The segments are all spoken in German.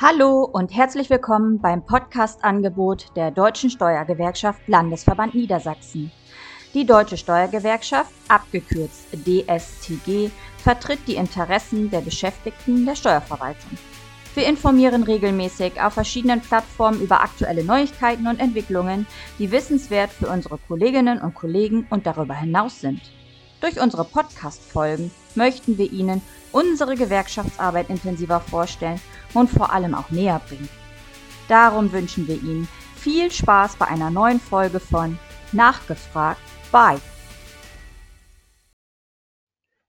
Hallo und herzlich willkommen beim Podcast-Angebot der Deutschen Steuergewerkschaft Landesverband Niedersachsen. Die Deutsche Steuergewerkschaft, abgekürzt DSTG, vertritt die Interessen der Beschäftigten der Steuerverwaltung. Wir informieren regelmäßig auf verschiedenen Plattformen über aktuelle Neuigkeiten und Entwicklungen, die wissenswert für unsere Kolleginnen und Kollegen und darüber hinaus sind. Durch unsere Podcast-Folgen möchten wir Ihnen unsere Gewerkschaftsarbeit intensiver vorstellen und vor allem auch näher bringen. Darum wünschen wir Ihnen viel Spaß bei einer neuen Folge von Nachgefragt bei.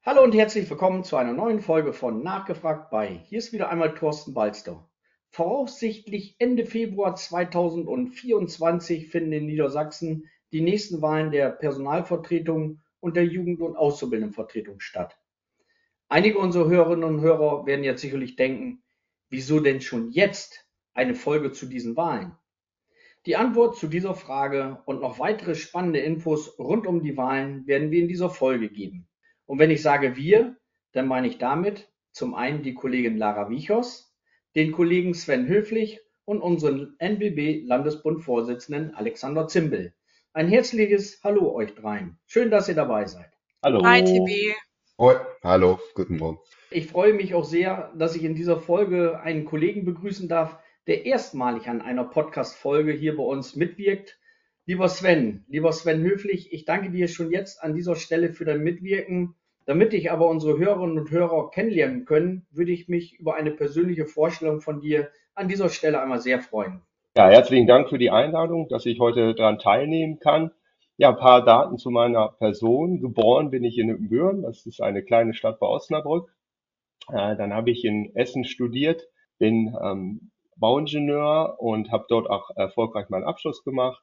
Hallo und herzlich willkommen zu einer neuen Folge von Nachgefragt bei. Hier ist wieder einmal Thorsten Balster. Voraussichtlich Ende Februar 2024 finden in Niedersachsen die nächsten Wahlen der Personalvertretung und der Jugend- und Auszubildendenvertretung statt. Einige unserer Hörerinnen und Hörer werden jetzt sicherlich denken, wieso denn schon jetzt eine Folge zu diesen Wahlen? Die Antwort zu dieser Frage und noch weitere spannende Infos rund um die Wahlen werden wir in dieser Folge geben. Und wenn ich sage wir, dann meine ich damit zum einen die Kollegin Lara Wichos, den Kollegen Sven Höflich und unseren NBB-Landesbund-Vorsitzenden Alexander Zimbel. Ein herzliches Hallo euch dreien. Schön, dass ihr dabei seid. Hallo. Hi, TB. Hoi. Hallo, guten Morgen. Ich freue mich auch sehr, dass ich in dieser Folge einen Kollegen begrüßen darf, der erstmalig an einer Podcast-Folge hier bei uns mitwirkt. Lieber Sven, lieber Sven Höflich, ich danke dir schon jetzt an dieser Stelle für dein Mitwirken. Damit ich aber unsere Hörerinnen und Hörer kennenlernen können, würde ich mich über eine persönliche Vorstellung von dir an dieser Stelle einmal sehr freuen. Ja, herzlichen Dank für die Einladung, dass ich heute daran teilnehmen kann. Ja, ein paar Daten zu meiner Person. Geboren bin ich in Ibbenbüren, das ist eine kleine Stadt bei Osnabrück. Äh, dann habe ich in Essen studiert, bin ähm, Bauingenieur und habe dort auch erfolgreich meinen Abschluss gemacht.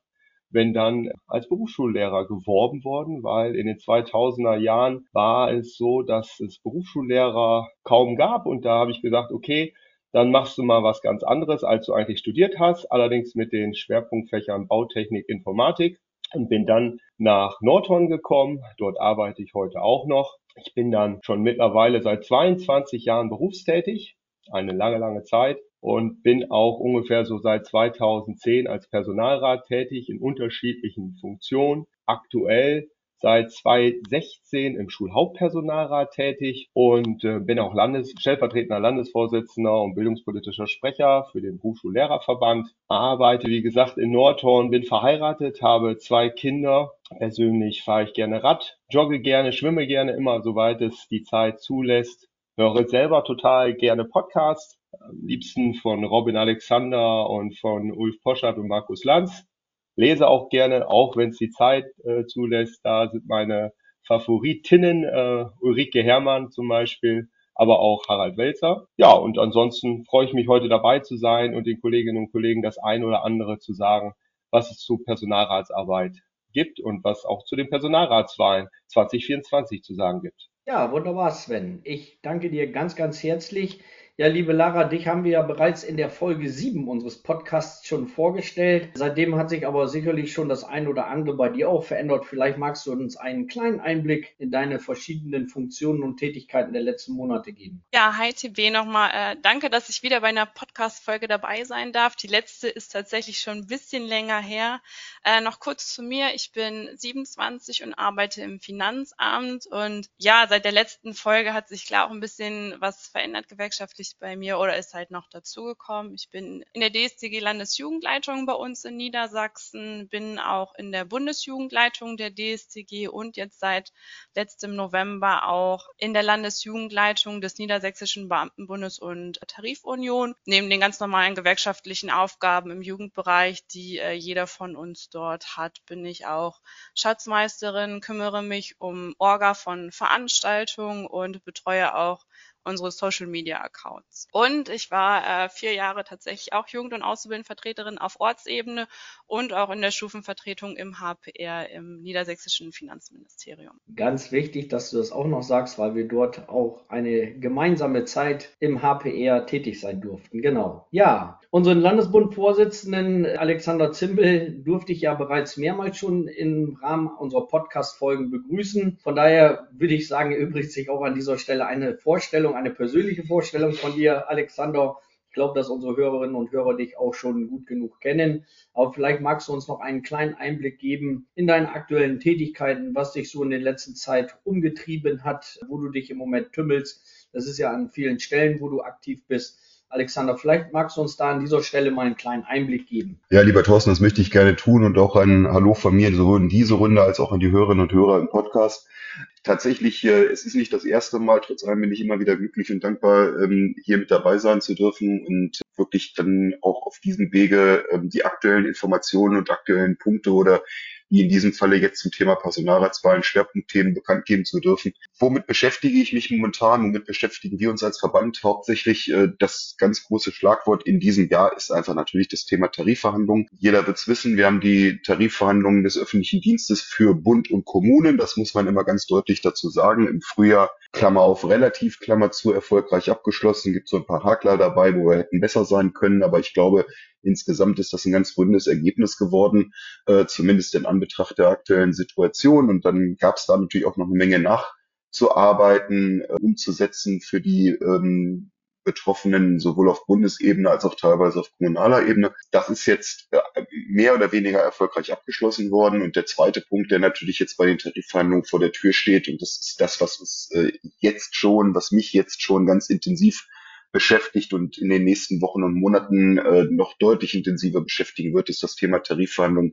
Bin dann als Berufsschullehrer geworben worden, weil in den 2000er Jahren war es so, dass es Berufsschullehrer kaum gab und da habe ich gesagt, okay, dann machst du mal was ganz anderes, als du eigentlich studiert hast, allerdings mit den Schwerpunktfächern Bautechnik, Informatik und bin dann nach Nordhorn gekommen. Dort arbeite ich heute auch noch. Ich bin dann schon mittlerweile seit 22 Jahren berufstätig, eine lange, lange Zeit und bin auch ungefähr so seit 2010 als Personalrat tätig in unterschiedlichen Funktionen. Aktuell seit 2016 im Schulhauptpersonalrat tätig und äh, bin auch Landes stellvertretender Landesvorsitzender und bildungspolitischer Sprecher für den Berufsschullehrerverband. Arbeite, wie gesagt, in Nordhorn, bin verheiratet, habe zwei Kinder. Persönlich fahre ich gerne Rad, jogge gerne, schwimme gerne, immer soweit es die Zeit zulässt. Höre selber total gerne Podcasts, am liebsten von Robin Alexander und von Ulf Poschardt und Markus Lanz lese auch gerne, auch wenn es die Zeit äh, zulässt. Da sind meine Favoritinnen äh, Ulrike Herrmann zum Beispiel, aber auch Harald Welzer. Ja, und ansonsten freue ich mich heute dabei zu sein und den Kolleginnen und Kollegen das ein oder andere zu sagen, was es zu Personalratsarbeit gibt und was auch zu den Personalratswahlen 2024 zu sagen gibt. Ja, wunderbar, Sven. Ich danke dir ganz, ganz herzlich. Ja, liebe Lara, dich haben wir ja bereits in der Folge 7 unseres Podcasts schon vorgestellt. Seitdem hat sich aber sicherlich schon das ein oder andere bei dir auch verändert. Vielleicht magst du uns einen kleinen Einblick in deine verschiedenen Funktionen und Tätigkeiten der letzten Monate geben. Ja, hi TB nochmal. Äh, danke, dass ich wieder bei einer Podcast-Folge dabei sein darf. Die letzte ist tatsächlich schon ein bisschen länger her. Äh, noch kurz zu mir. Ich bin 27 und arbeite im Finanzamt. Und ja, seit der letzten Folge hat sich klar auch ein bisschen was verändert gewerkschaftlich sich bei mir oder ist halt noch dazugekommen. Ich bin in der DSDG Landesjugendleitung bei uns in Niedersachsen, bin auch in der Bundesjugendleitung der DSDG und jetzt seit letztem November auch in der Landesjugendleitung des Niedersächsischen Beamtenbundes und Tarifunion. Neben den ganz normalen gewerkschaftlichen Aufgaben im Jugendbereich, die äh, jeder von uns dort hat, bin ich auch Schatzmeisterin, kümmere mich um Orga von Veranstaltungen und betreue auch unsere Social Media Accounts. Und ich war äh, vier Jahre tatsächlich auch Jugend- und Auszubildendenvertreterin auf Ortsebene und auch in der Stufenvertretung im HPR im niedersächsischen Finanzministerium. Ganz wichtig, dass du das auch noch sagst, weil wir dort auch eine gemeinsame Zeit im HPR tätig sein durften. Genau. Ja, unseren Landesbundvorsitzenden Alexander Zimbel durfte ich ja bereits mehrmals schon im Rahmen unserer Podcast-Folgen begrüßen. Von daher würde ich sagen, erübrigt sich auch an dieser Stelle eine Vorstellung, eine persönliche Vorstellung von dir, Alexander. glaube, dass unsere Hörerinnen und Hörer dich auch schon gut genug kennen. Aber vielleicht magst du uns noch einen kleinen Einblick geben in deine aktuellen Tätigkeiten, was dich so in der letzten Zeit umgetrieben hat, wo du dich im Moment tümmelst. Das ist ja an vielen Stellen, wo du aktiv bist. Alexander, vielleicht magst du uns da an dieser Stelle mal einen kleinen Einblick geben. Ja, lieber Thorsten, das möchte ich gerne tun und auch ein Hallo von mir sowohl in diese Runde als auch an die Hörerinnen und Hörer im Podcast. Tatsächlich, äh, es ist nicht das erste Mal, trotz allem bin ich immer wieder glücklich und dankbar, ähm, hier mit dabei sein zu dürfen und wirklich dann auch auf diesem Wege ähm, die aktuellen Informationen und aktuellen Punkte oder wie in diesem Falle jetzt zum Thema Personalratswahlen Schwerpunktthemen bekannt geben zu dürfen. Womit beschäftige ich mich momentan? Womit beschäftigen wir uns als Verband hauptsächlich? Äh, das ganz große Schlagwort in diesem Jahr ist einfach natürlich das Thema Tarifverhandlungen. Jeder wird es wissen, wir haben die Tarifverhandlungen des öffentlichen Dienstes für Bund und Kommunen. Das muss man immer ganz deutlich dazu sagen. Im Frühjahr, Klammer auf, relativ, Klammer zu, erfolgreich abgeschlossen. Gibt so ein paar Hakler dabei, wo wir hätten besser sein können. Aber ich glaube, insgesamt ist das ein ganz rundes Ergebnis geworden, äh, zumindest in Anbetracht der aktuellen Situation. Und dann gab es da natürlich auch noch eine Menge nachzuarbeiten, äh, umzusetzen für die ähm, Betroffenen sowohl auf Bundesebene als auch teilweise auf kommunaler Ebene. Das ist jetzt äh, mehr oder weniger erfolgreich abgeschlossen worden. Und der zweite Punkt, der natürlich jetzt bei den Tarifverhandlungen vor der Tür steht, und das ist das, was uns äh, jetzt schon, was mich jetzt schon ganz intensiv beschäftigt und in den nächsten Wochen und Monaten äh, noch deutlich intensiver beschäftigen wird, ist das Thema Tarifverhandlungen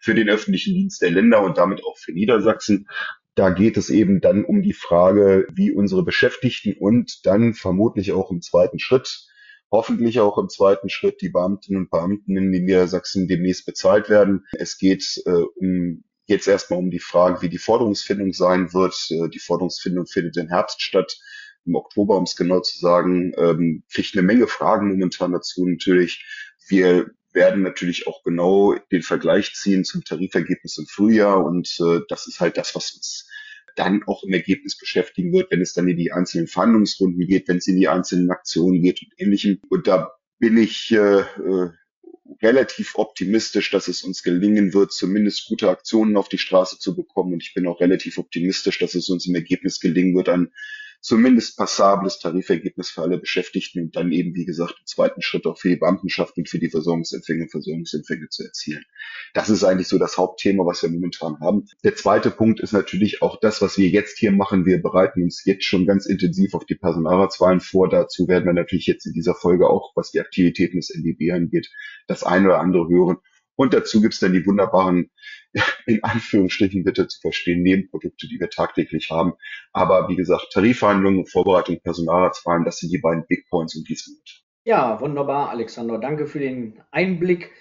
für den öffentlichen Dienst der Länder und damit auch für Niedersachsen. Da geht es eben dann um die Frage, wie unsere Beschäftigten und dann vermutlich auch im zweiten Schritt, hoffentlich auch im zweiten Schritt die Beamtinnen und Beamten in Niedersachsen demnächst bezahlt werden. Es geht äh, um jetzt erstmal um die Frage, wie die Forderungsfindung sein wird. Äh, die Forderungsfindung findet im Herbst statt im Oktober, um es genau zu sagen, ähm, kriegt eine Menge Fragen momentan dazu natürlich. Wir werden natürlich auch genau den Vergleich ziehen zum Tarifergebnis im Frühjahr und äh, das ist halt das, was uns dann auch im Ergebnis beschäftigen wird, wenn es dann in die einzelnen Verhandlungsrunden geht, wenn es in die einzelnen Aktionen geht und ähnlichem. Und da bin ich äh, äh, relativ optimistisch, dass es uns gelingen wird, zumindest gute Aktionen auf die Straße zu bekommen. Und ich bin auch relativ optimistisch, dass es uns im Ergebnis gelingen wird, ein zumindest passables Tarifergebnis für alle Beschäftigten und dann eben, wie gesagt, im zweiten Schritt auch für die Beamtenschaft und für die Versorgungsempfänger und Versorgungsempfänger zu erzielen. Das ist eigentlich so das Hauptthema, was wir momentan haben. Der zweite Punkt ist natürlich auch das, was wir jetzt hier machen. Wir bereiten uns jetzt schon ganz intensiv auf die Personalratswahlen vor. Dazu werden wir natürlich jetzt in dieser Folge auch, was die Aktivitäten des NDB angeht, das eine oder andere hören. Und dazu gibt's dann die wunderbaren, in Anführungsstrichen bitte zu verstehen, Nebenprodukte, die wir tagtäglich haben. Aber wie gesagt, Tarifverhandlungen, Vorbereitung, Personalratswahlen, das sind die beiden Big Points um diesem Monat. Ja, wunderbar, Alexander. Danke für den Einblick.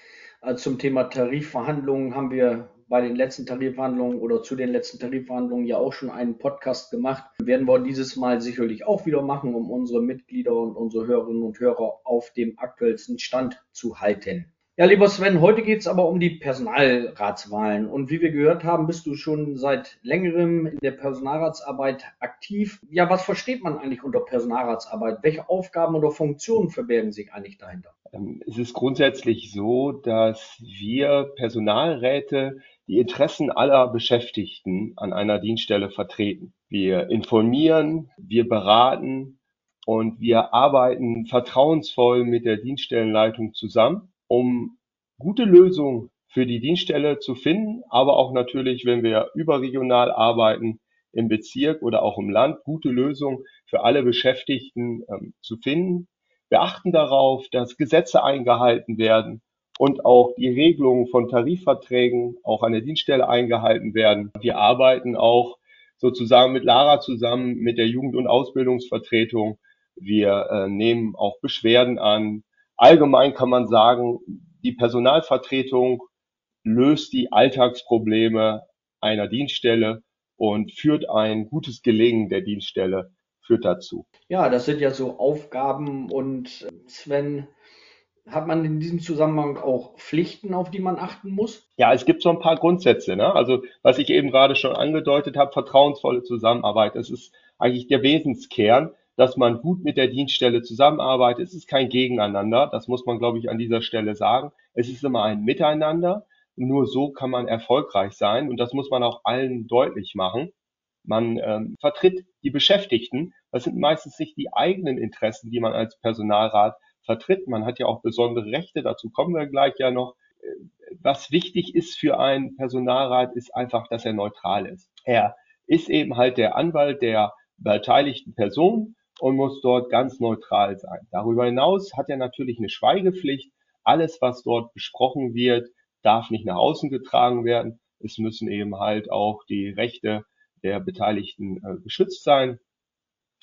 Äh, zum Thema Tarifverhandlungen haben wir bei den letzten Tarifverhandlungen oder zu den letzten Tarifverhandlungen ja auch schon einen Podcast gemacht. Werden wir dieses Mal sicherlich auch wieder machen, um unsere Mitglieder und unsere Hörerinnen und Hörer auf dem aktuellsten Stand zu halten. Ja, lieber Sven, heute geht es aber um die Personalratswahlen. Und wie wir gehört haben, bist du schon seit längerem in der Personalratsarbeit aktiv. Ja, was versteht man eigentlich unter Personalratsarbeit? Welche Aufgaben oder Funktionen verbergen sich eigentlich dahinter? Ähm, es ist grundsätzlich so, dass wir Personalräte die Interessen aller Beschäftigten an einer Dienststelle vertreten. Wir informieren, wir beraten und wir arbeiten vertrauensvoll mit der Dienststellenleitung zusammen um gute Lösungen für die Dienststelle zu finden, aber auch natürlich, wenn wir überregional arbeiten, im Bezirk oder auch im Land, gute Lösungen für alle Beschäftigten ähm, zu finden. Wir achten darauf, dass Gesetze eingehalten werden und auch die Regelungen von Tarifverträgen auch an der Dienststelle eingehalten werden. Wir arbeiten auch sozusagen mit Lara zusammen, mit der Jugend- und Ausbildungsvertretung. Wir äh, nehmen auch Beschwerden an, allgemein kann man sagen, die Personalvertretung löst die Alltagsprobleme einer Dienststelle und führt ein gutes Gelingen der Dienststelle führt dazu. Ja, das sind ja so Aufgaben und Sven, hat man in diesem Zusammenhang auch Pflichten, auf die man achten muss? Ja, es gibt so ein paar Grundsätze. Ne? Also was ich eben gerade schon angedeutet habe, vertrauensvolle Zusammenarbeit, das ist eigentlich der Wesenskern dass man gut mit der Dienststelle zusammenarbeitet. Es ist kein Gegeneinander, das muss man, glaube ich, an dieser Stelle sagen. Es ist immer ein Miteinander. Nur so kann man erfolgreich sein und das muss man auch allen deutlich machen. Man ähm, vertritt die Beschäftigten. Das sind meistens nicht die eigenen Interessen, die man als Personalrat vertritt. Man hat ja auch besondere Rechte, dazu kommen wir gleich ja noch. Was wichtig ist für einen Personalrat, ist einfach, dass er neutral ist. Er ist eben halt der Anwalt der beteiligten Person und muss dort ganz neutral sein. Darüber hinaus hat er natürlich eine Schweigepflicht. Alles, was dort besprochen wird, darf nicht nach außen getragen werden. Es müssen eben halt auch die Rechte der Beteiligten äh, geschützt sein.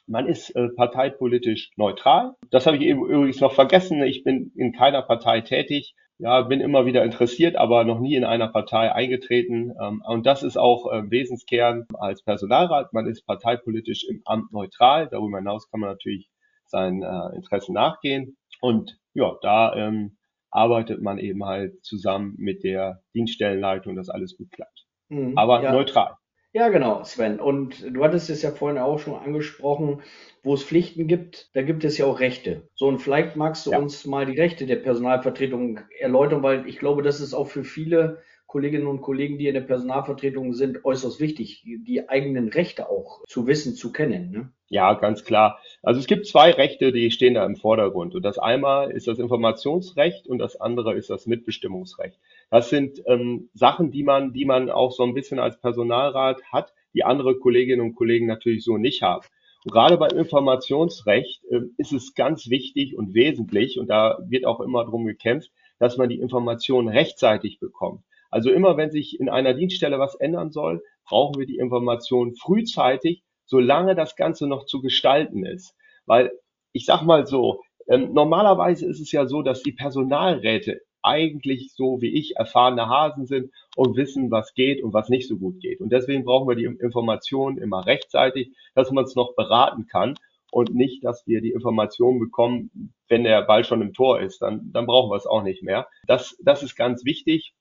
Man ist äh, parteipolitisch neutral. Das habe ich eben übrigens noch vergessen. Ich bin in keiner Partei tätig. Ja, bin immer wieder interessiert, aber noch nie in einer Partei eingetreten. Ähm, und das ist auch äh, Wesenskern als Personalrat. Man ist parteipolitisch im Amt neutral. Darüber hinaus kann man natürlich seinen äh, Interessen nachgehen. Und ja, da ähm, arbeitet man eben halt zusammen mit der Dienststellenleitung, dass alles gut klappt. Mhm, Aber ja. neutral. Ja, genau, Sven. Und du hattest es ja vorhin auch schon angesprochen, wo es Pflichten gibt, da gibt es ja auch Rechte. So, und vielleicht magst du ja. uns mal die Rechte der Personalvertretung erläutern, weil ich glaube, das ist auch für viele Kolleginnen und Kollegen, die in der Personalvertretung sind, äußerst wichtig, die eigenen Rechte auch zu wissen, zu kennen. Ne? Ja, ganz klar. Also es gibt zwei Rechte, die stehen da im Vordergrund. Und das einmal ist das Informationsrecht und das andere ist das Mitbestimmungsrecht. Das sind ähm, Sachen, die man, die man auch so ein bisschen als Personalrat hat, die andere Kolleginnen und Kollegen natürlich so nicht haben. Und gerade beim Informationsrecht äh, ist es ganz wichtig und wesentlich, und da wird auch immer drum gekämpft, dass man die Informationen rechtzeitig bekommt. Also immer wenn sich in einer Dienststelle was ändern soll, brauchen wir die Information frühzeitig, solange das Ganze noch zu gestalten ist. Weil ich sag mal so, ähm, normalerweise ist es ja so, dass die Personalräte eigentlich so wie ich erfahrene Hasen sind und wissen, was geht und was nicht so gut geht. Und deswegen brauchen wir die Informationen immer rechtzeitig, dass man es noch beraten kann und nicht, dass wir die Informationen bekommen, wenn der Ball schon im Tor ist. Dann, dann brauchen wir es auch nicht mehr. Das, das ist ganz wichtig.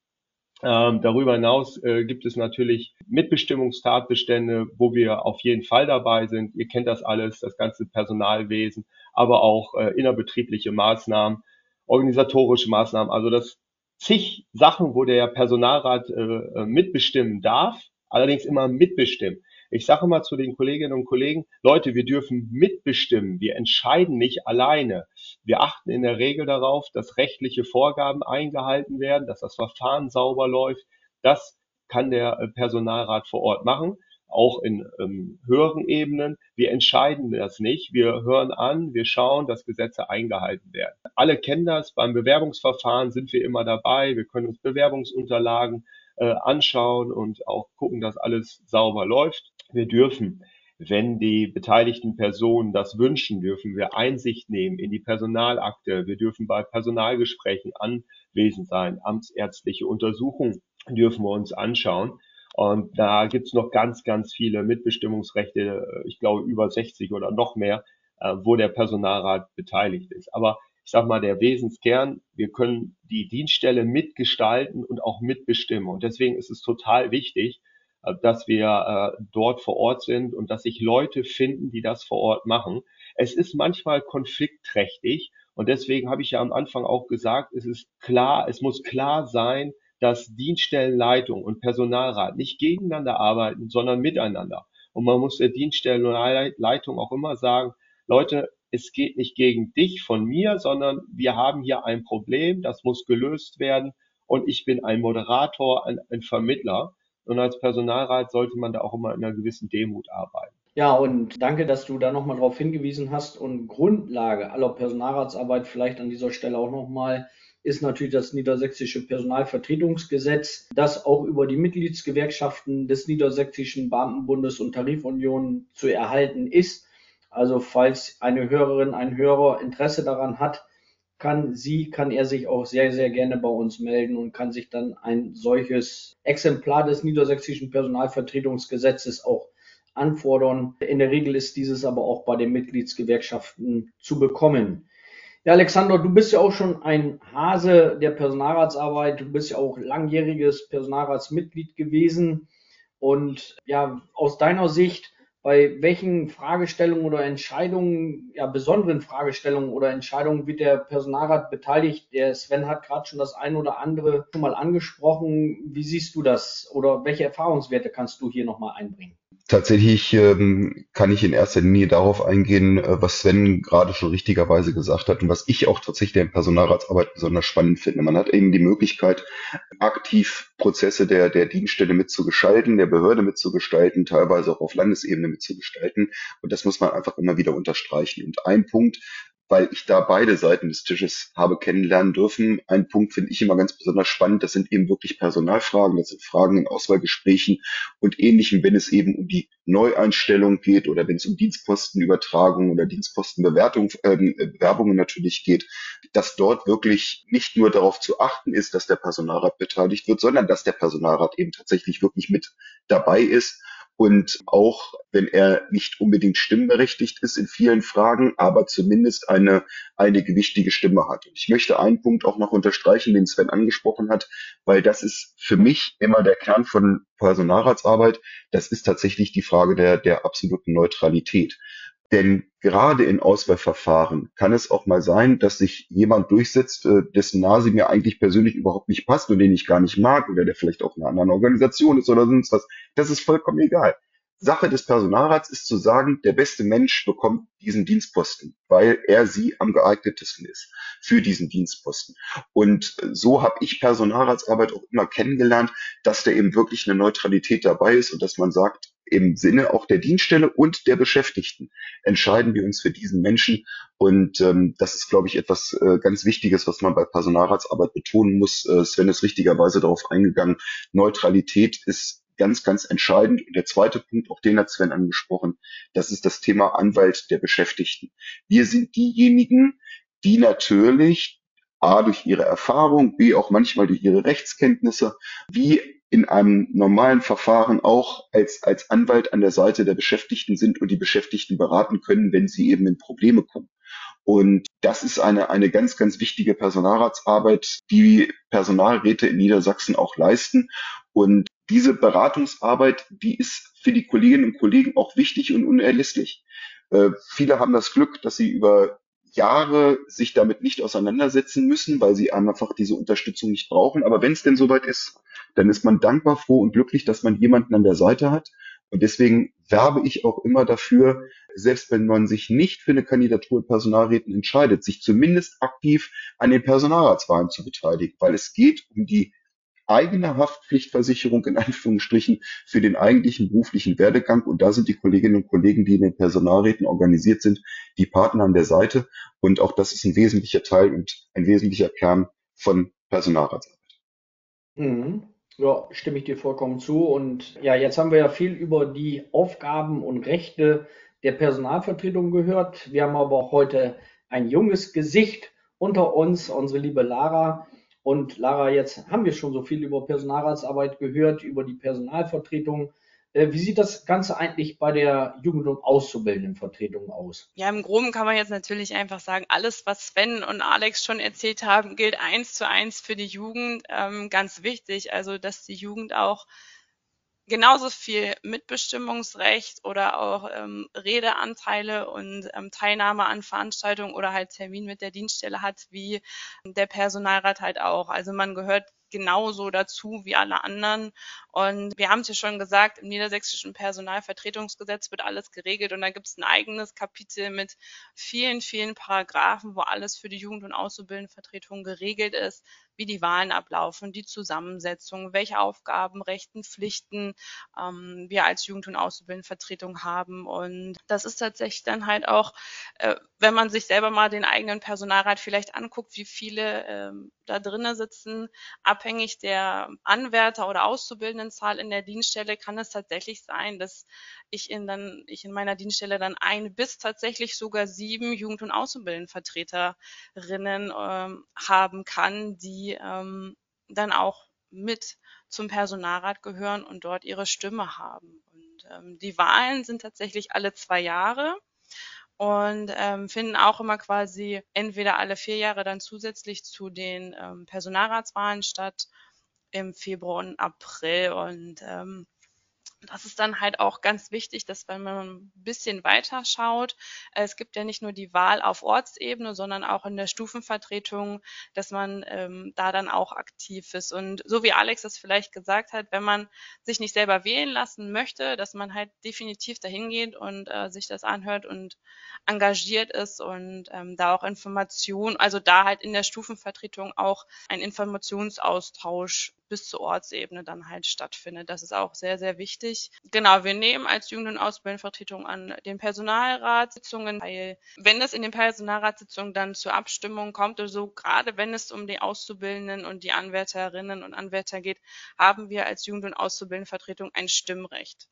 Ähm, darüber hinaus äh, gibt es natürlich Mitbestimmungstatbestände, wo wir auf jeden Fall dabei sind. Ihr kennt das alles, das ganze Personalwesen, aber auch äh, innerbetriebliche Maßnahmen, organisatorische Maßnahmen. Also das zig Sachen, wo der Personalrat äh, äh mitbestimmen darf, allerdings immer mitbestimmen. Ich sage mal zu den Kolleginnen und Kollegen, Leute, wir dürfen mitbestimmen. Wir entscheiden nicht alleine. Wir achten in der Regel darauf, dass rechtliche Vorgaben eingehalten werden, dass das Verfahren sauber läuft. Das kann der äh, Personalrat vor Ort machen, auch in ähm, höheren Ebenen. Wir entscheiden das nicht. Wir hören an, wir schauen, dass Gesetze eingehalten werden. Alle kennen das. Beim Bewerbungsverfahren sind wir immer dabei. Wir können uns Bewerbungsunterlagen äh, anschauen und auch gucken, dass alles sauber läuft. Wir dürfen, wenn die beteiligten Personen das wünschen, dürfen wir Einsicht nehmen in die Personalakte. Wir dürfen bei Personalgesprächen anwesend sein. Amtsärztliche Untersuchungen dürfen wir uns anschauen. Und da gibt's noch ganz, ganz viele Mitbestimmungsrechte, ich glaube über 60 oder noch mehr, äh, wo der Personalrat beteiligt ist. Aber ich sage mal, der Wesenskern, wir können die Dienststelle mitgestalten und auch mitbestimmen. Und deswegen ist es total wichtig, äh, dass wir äh, dort vor Ort sind und dass sich Leute finden, die das vor Ort machen. Es ist manchmal konfliktträchtig und deswegen habe ich ja am Anfang auch gesagt, es ist klar, es muss klar sein, dass Dienststellenleitung und Personalrat nicht gegeneinander arbeiten, sondern miteinander. Und man muss der Dienststellenleitung auch immer sagen, Leute, es geht nicht gegen dich von mir, sondern wir haben hier ein Problem, das muss gelöst werden und ich bin ein Moderator, ein, ein Vermittler. Und als Personalrat sollte man da auch immer in einer gewissen Demut arbeiten. Ja, und danke, dass du da nochmal darauf hingewiesen hast. Und Grundlage aller Personalratsarbeit vielleicht an dieser Stelle auch nochmal ist natürlich das niedersächsische Personalvertretungsgesetz, das auch über die Mitgliedsgewerkschaften des Niedersächsischen Beamtenbundes und Tarifunion zu erhalten ist. Also falls eine Hörerin, ein Hörer Interesse daran hat, kann sie, kann er sich auch sehr, sehr gerne bei uns melden und kann sich dann ein solches Exemplar des niedersächsischen Personalvertretungsgesetzes auch anfordern. In der Regel ist dieses aber auch bei den Mitgliedsgewerkschaften zu bekommen. Ja, Alexander, du bist ja auch schon ein Hase der Personalratsarbeit. Du bist ja auch langjähriges Personalratsmitglied gewesen. Und ja, aus deiner Sicht, bei welchen Fragestellungen oder Entscheidungen, ja, besonderen Fragestellungen oder Entscheidungen wird der Personalrat beteiligt? Der Sven hat gerade schon das eine oder andere schon mal angesprochen. Wie siehst du das oder welche Erfahrungswerte kannst du hier nochmal einbringen? Tatsächlich ähm, kann ich in erster Linie darauf eingehen, äh, was Sven gerade schon richtigerweise gesagt hat und was ich auch tatsächlich in Personalratsarbeit besonders spannend finde. Man hat eben die Möglichkeit, aktiv Prozesse der, der Dienststelle mitzugestalten, der Behörde mitzugestalten, teilweise auch auf Landesebene mitzugestalten. Und das muss man einfach immer wieder unterstreichen. Und ein Punkt, weil ich da beide Seiten des Tisches habe kennenlernen dürfen. Ein Punkt finde ich immer ganz besonders spannend. Das sind eben wirklich Personalfragen. Das sind Fragen in Auswahlgesprächen und ähnlichem, wenn es eben um die Neueinstellung geht oder wenn es um Dienstpostenübertragung oder Dienstpostenbewertung, äh, Bewerbungen natürlich geht, dass dort wirklich nicht nur darauf zu achten ist, dass der Personalrat beteiligt wird, sondern dass der Personalrat eben tatsächlich wirklich mit dabei ist und auch wenn er nicht unbedingt stimmberechtigt ist in vielen Fragen, aber zumindest eine, eine gewichtige Stimme hat. Ich möchte einen Punkt auch noch unterstreichen, den Sven angesprochen hat, weil das ist für mich immer der Kern von Personalratsarbeit. Das ist tatsächlich die Frage der, der absoluten Neutralität. Denn gerade in Auswahlverfahren kann es auch mal sein, dass sich jemand durchsetzt, äh, dessen Nase mir eigentlich persönlich überhaupt nicht passt und den ich gar nicht mag oder der vielleicht auch in einer anderen Organisation ist oder sonst was. Das ist vollkommen egal. Sache des Personalrats ist zu sagen, der beste Mensch bekommt diesen Dienstposten, weil er sie am geeignetesten ist für diesen Dienstposten. Und so habe ich Personalratsarbeit auch immer kennengelernt, dass da eben wirklich eine Neutralität dabei ist und dass man sagt, im Sinne auch der Dienststelle und der Beschäftigten entscheiden wir uns für diesen Menschen. Und ähm, das ist, glaube ich, etwas äh, ganz Wichtiges, was man bei Personalratsarbeit betonen muss. Äh, Sven ist richtigerweise darauf eingegangen. Neutralität ist ganz, ganz entscheidend. Und der zweite Punkt, auch den hat Sven angesprochen, das ist das Thema Anwalt der Beschäftigten. Wir sind diejenigen, die natürlich A durch ihre Erfahrung, B auch manchmal durch ihre Rechtskenntnisse, wie in einem normalen Verfahren auch als, als Anwalt an der Seite der Beschäftigten sind und die Beschäftigten beraten können, wenn sie eben in Probleme kommen. Und das ist eine, eine ganz, ganz wichtige Personalratsarbeit, die Personalräte in Niedersachsen auch leisten. Und diese Beratungsarbeit, die ist für die Kolleginnen und Kollegen auch wichtig und unerlässlich. Äh, viele haben das Glück, dass sie über Jahre sich damit nicht auseinandersetzen müssen, weil sie einfach diese Unterstützung nicht brauchen. Aber wenn es denn soweit ist, dann ist man dankbar, froh und glücklich, dass man jemanden an der Seite hat. Und deswegen werbe ich auch immer dafür, selbst wenn man sich nicht für eine Kandidatur in Personalräten entscheidet, sich zumindest aktiv an den Personalratswahlen zu beteiligen, weil es geht um die eigene Haftpflichtversicherung in Anführungsstrichen für den eigentlichen beruflichen Werdegang. Und da sind die Kolleginnen und Kollegen, die in den Personalräten organisiert sind, die Partner an der Seite. Und auch das ist ein wesentlicher Teil und ein wesentlicher Kern von Personalratsarbeit. Mhm. Ja, stimme ich dir vollkommen zu. Und ja, jetzt haben wir ja viel über die Aufgaben und Rechte der Personalvertretung gehört. Wir haben aber auch heute ein junges Gesicht unter uns, unsere liebe Lara. Und Lara, jetzt haben wir schon so viel über Personalratsarbeit gehört, über die Personalvertretung. Äh, wie sieht das Ganze eigentlich bei der Jugend- und Auszubildendenvertretung aus? Ja, im Groben kann man jetzt natürlich einfach sagen, alles, was Sven und Alex schon erzählt haben, gilt eins zu eins für die Jugend. Ähm, ganz wichtig, also dass die Jugend auch genauso viel Mitbestimmungsrecht oder auch ähm, Redeanteile und ähm, Teilnahme an Veranstaltungen oder halt Termin mit der Dienststelle hat, wie der Personalrat halt auch. Also man gehört genauso dazu wie alle anderen. Und wir haben es ja schon gesagt, im niedersächsischen Personalvertretungsgesetz wird alles geregelt und da gibt es ein eigenes Kapitel mit vielen, vielen Paragraphen, wo alles für die Jugend- und Auszubildendenvertretung geregelt ist, wie die Wahlen ablaufen, die Zusammensetzung, welche Aufgaben, Rechten, Pflichten ähm, wir als Jugend- und Auszubildendenvertretung haben. Und das ist tatsächlich dann halt auch, äh, wenn man sich selber mal den eigenen Personalrat vielleicht anguckt, wie viele ähm, da drinnen sitzen, abhängig der Anwärter oder Auszubildendenzahl in der Dienststelle kann es tatsächlich sein, dass ich in dann ich in meiner Dienststelle dann ein bis tatsächlich sogar sieben Jugend- und Auszubildendvertreterinnen ähm, haben kann, die ähm, dann auch mit zum Personalrat gehören und dort ihre Stimme haben. Und ähm, die Wahlen sind tatsächlich alle zwei Jahre und ähm, finden auch immer quasi entweder alle vier Jahre dann zusätzlich zu den ähm, Personalratswahlen statt im Februar und April. Und ähm, das ist dann halt auch ganz wichtig, dass wenn man ein bisschen weiter schaut, äh, es gibt ja nicht nur die Wahl auf Ortsebene, sondern auch in der Stufenvertretung, dass man ähm, da dann auch aktiv ist. Und so wie Alex es vielleicht gesagt hat, wenn man sich nicht selber wählen lassen möchte, dass man halt definitiv dahin geht und äh, sich das anhört und engagiert ist und ähm, da auch Informationen, also da halt in der Stufenvertretung auch ein Informationsaustausch bis zur Ortsebene dann halt stattfindet. Das ist auch sehr, sehr wichtig. Genau, wir nehmen als Jugend- und Ausbildungsvertretung an den Personalratssitzungen teil. Wenn es in den Personalratssitzungen dann zur Abstimmung kommt, oder so gerade wenn es um die Auszubildenden und die Anwärterinnen und Anwärter geht, haben wir als Jugend- und Auszubildendenvertretung ein Stimmrecht.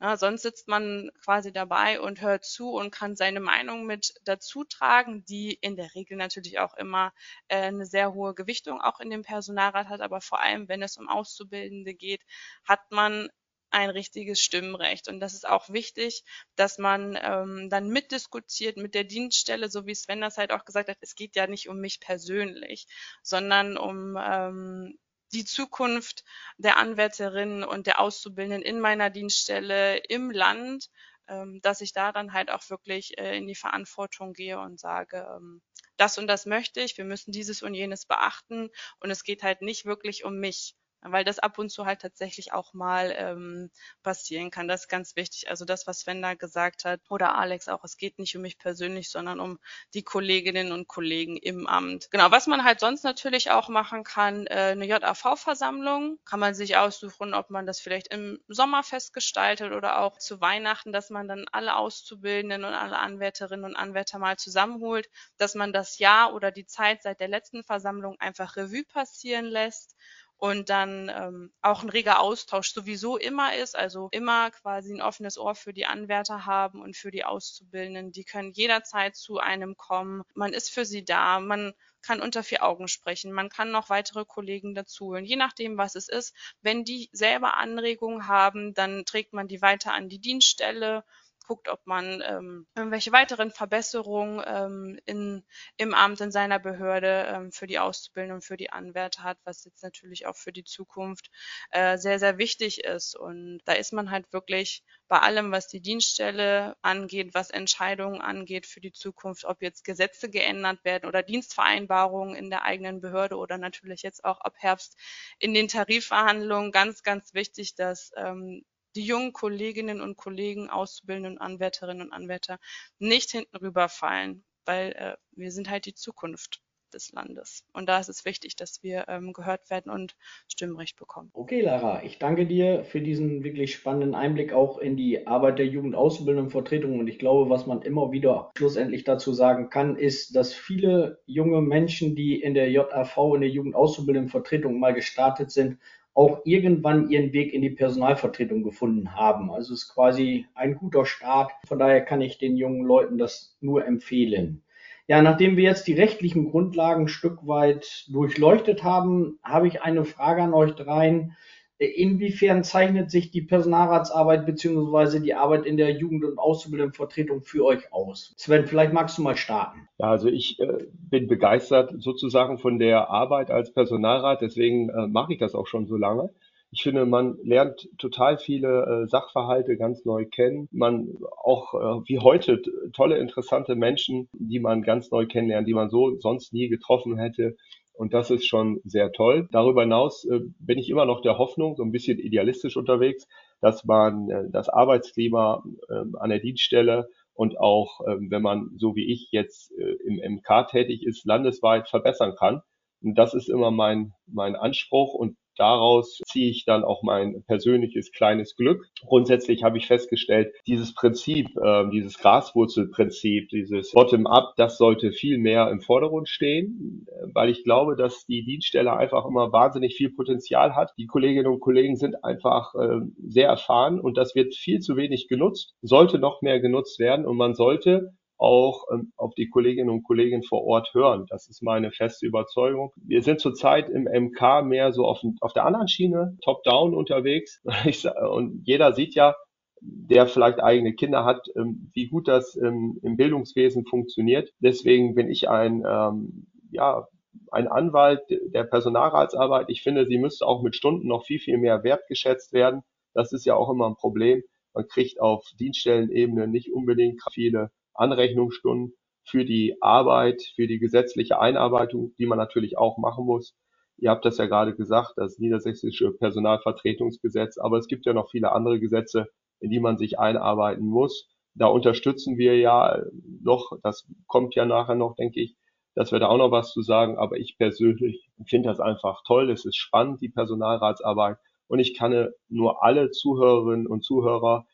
Ja, sonst sitzt man quasi dabei und hört zu und kann seine Meinung mit dazu tragen, die in der Regel natürlich auch immer äh, eine sehr hohe Gewichtung auch in dem Personalrat hat. Aber vor allem, wenn es um Auszubildende geht, hat man ein richtiges Stimmrecht. Und das ist auch wichtig, dass man ähm, dann mitdiskutiert mit der Dienststelle, so wie Sven das halt auch gesagt hat, es geht ja nicht um mich persönlich, sondern um ähm, die Zukunft der Anwärterinnen und der Auszubildenden in meiner Dienststelle im Land, ähm, dass ich da dann halt auch wirklich äh, in die Verantwortung gehe und sage, ähm, das und das möchte ich, wir müssen dieses und jenes beachten und es geht halt nicht wirklich um mich weil das ab und zu halt tatsächlich auch mal ähm, passieren kann. Das ist ganz wichtig. Also das, was Sven da gesagt hat oder Alex auch, es geht nicht um mich persönlich, sondern um die Kolleginnen und Kollegen im Amt. Genau, was man halt sonst natürlich auch machen kann, äh, eine JAV-Versammlung, kann man sich aussuchen, ob man das vielleicht im Sommerfest gestaltet oder auch zu Weihnachten, dass man dann alle Auszubildenden und alle Anwärterinnen und Anwärter mal zusammenholt, dass man das Jahr oder die Zeit seit der letzten Versammlung einfach Revue passieren lässt und dann ähm, auch ein reger Austausch sowieso immer ist, also immer quasi ein offenes Ohr für die Anwärter haben und für die Auszubildenden. Die können jederzeit zu einem kommen. Man ist für sie da. Man kann unter vier Augen sprechen. Man kann noch weitere Kollegen dazu holen, je nachdem, was es ist. Wenn die selber Anregungen haben, dann trägt man die weiter an die Dienststelle guckt, ob man ähm, irgendwelche weiteren Verbesserungen ähm, in, im Amt, in seiner Behörde ähm, für die Auszubildenden und für die Anwärter hat, was jetzt natürlich auch für die Zukunft äh, sehr, sehr wichtig ist. Und da ist man halt wirklich bei allem, was die Dienststelle angeht, was Entscheidungen angeht für die Zukunft, ob jetzt Gesetze geändert werden oder Dienstvereinbarungen in der eigenen Behörde oder natürlich jetzt auch ab Herbst in den Tarifverhandlungen ganz, ganz wichtig, dass ähm, die jungen Kolleginnen und Kollegen, Auszubildenden, Anwärterinnen und Anwärter nicht hinten rüberfallen, weil äh, wir sind halt die Zukunft des Landes. Und da ist es wichtig, dass wir ähm, gehört werden und Stimmrecht bekommen. Okay, Lara, ich danke dir für diesen wirklich spannenden Einblick auch in die Arbeit der Jugendausbildungsvertretung. Und ich glaube, was man immer wieder schlussendlich dazu sagen kann, ist, dass viele junge Menschen, die in der JAV, in der Jugendausbildungsvertretung mal gestartet sind, auch irgendwann ihren Weg in die Personalvertretung gefunden haben. Also es ist quasi ein guter Start. Von daher kann ich den jungen Leuten das nur empfehlen. Ja, nachdem wir jetzt die rechtlichen Grundlagen ein Stück weit durchleuchtet haben, habe ich eine Frage an euch dreien. Inwiefern zeichnet sich die Personalratsarbeit beziehungsweise die Arbeit in der Jugend- und Auszubildendenvertretung für euch aus? Sven, vielleicht magst du mal starten. Ja, also ich äh, bin begeistert sozusagen von der Arbeit als Personalrat, deswegen äh, mache ich das auch schon so lange. Ich finde, man lernt total viele äh, Sachverhalte ganz neu kennen. Man auch äh, wie heute tolle, interessante Menschen, die man ganz neu kennenlernt, die man so sonst nie getroffen hätte. Und das ist schon sehr toll. Darüber hinaus äh, bin ich immer noch der Hoffnung, so ein bisschen idealistisch unterwegs, dass man äh, das Arbeitsklima äh, an der Dienststelle und auch, ähm, wenn man so wie ich jetzt äh, im MK tätig ist, landesweit verbessern kann. Und das ist immer mein, mein Anspruch und daraus ziehe ich dann auch mein persönliches kleines Glück. Grundsätzlich habe ich festgestellt, dieses Prinzip, äh, dieses Graswurzelprinzip, dieses Bottom-up, das sollte viel mehr im Vordergrund stehen, weil ich glaube, dass die Dienststelle einfach immer wahnsinnig viel Potenzial hat. Die Kolleginnen und Kollegen sind einfach äh, sehr erfahren und das wird viel zu wenig genutzt, sollte noch mehr genutzt werden und man sollte auch ähm, auf die Kolleginnen und Kollegen vor Ort hören. Das ist meine feste Überzeugung. Wir sind zurzeit im MK mehr so auf, auf der anderen Schiene, top-down unterwegs. Und jeder sieht ja, der vielleicht eigene Kinder hat, ähm, wie gut das ähm, im Bildungswesen funktioniert. Deswegen bin ich ein, ähm, ja, ein Anwalt der Personalratsarbeit. Ich finde, sie müsste auch mit Stunden noch viel, viel mehr wertgeschätzt werden Das ist ja auch immer ein Problem. Man kriegt auf Dienststellenebene nicht unbedingt viele Anrechnungsstunden für die Arbeit, für die gesetzliche Einarbeitung, die man natürlich auch machen muss. Ihr habt das ja gerade gesagt, das niedersächsische Personalvertretungsgesetz, aber es gibt ja noch viele andere Gesetze, in die man sich einarbeiten muss. Da unterstützen wir ja noch, das kommt ja nachher noch, denke ich, dass wir da auch noch was zu sagen. Aber ich persönlich finde das einfach toll. Es ist spannend, die Personalratsarbeit. Und ich kann nur alle Zuhörerinnen und Zuhörer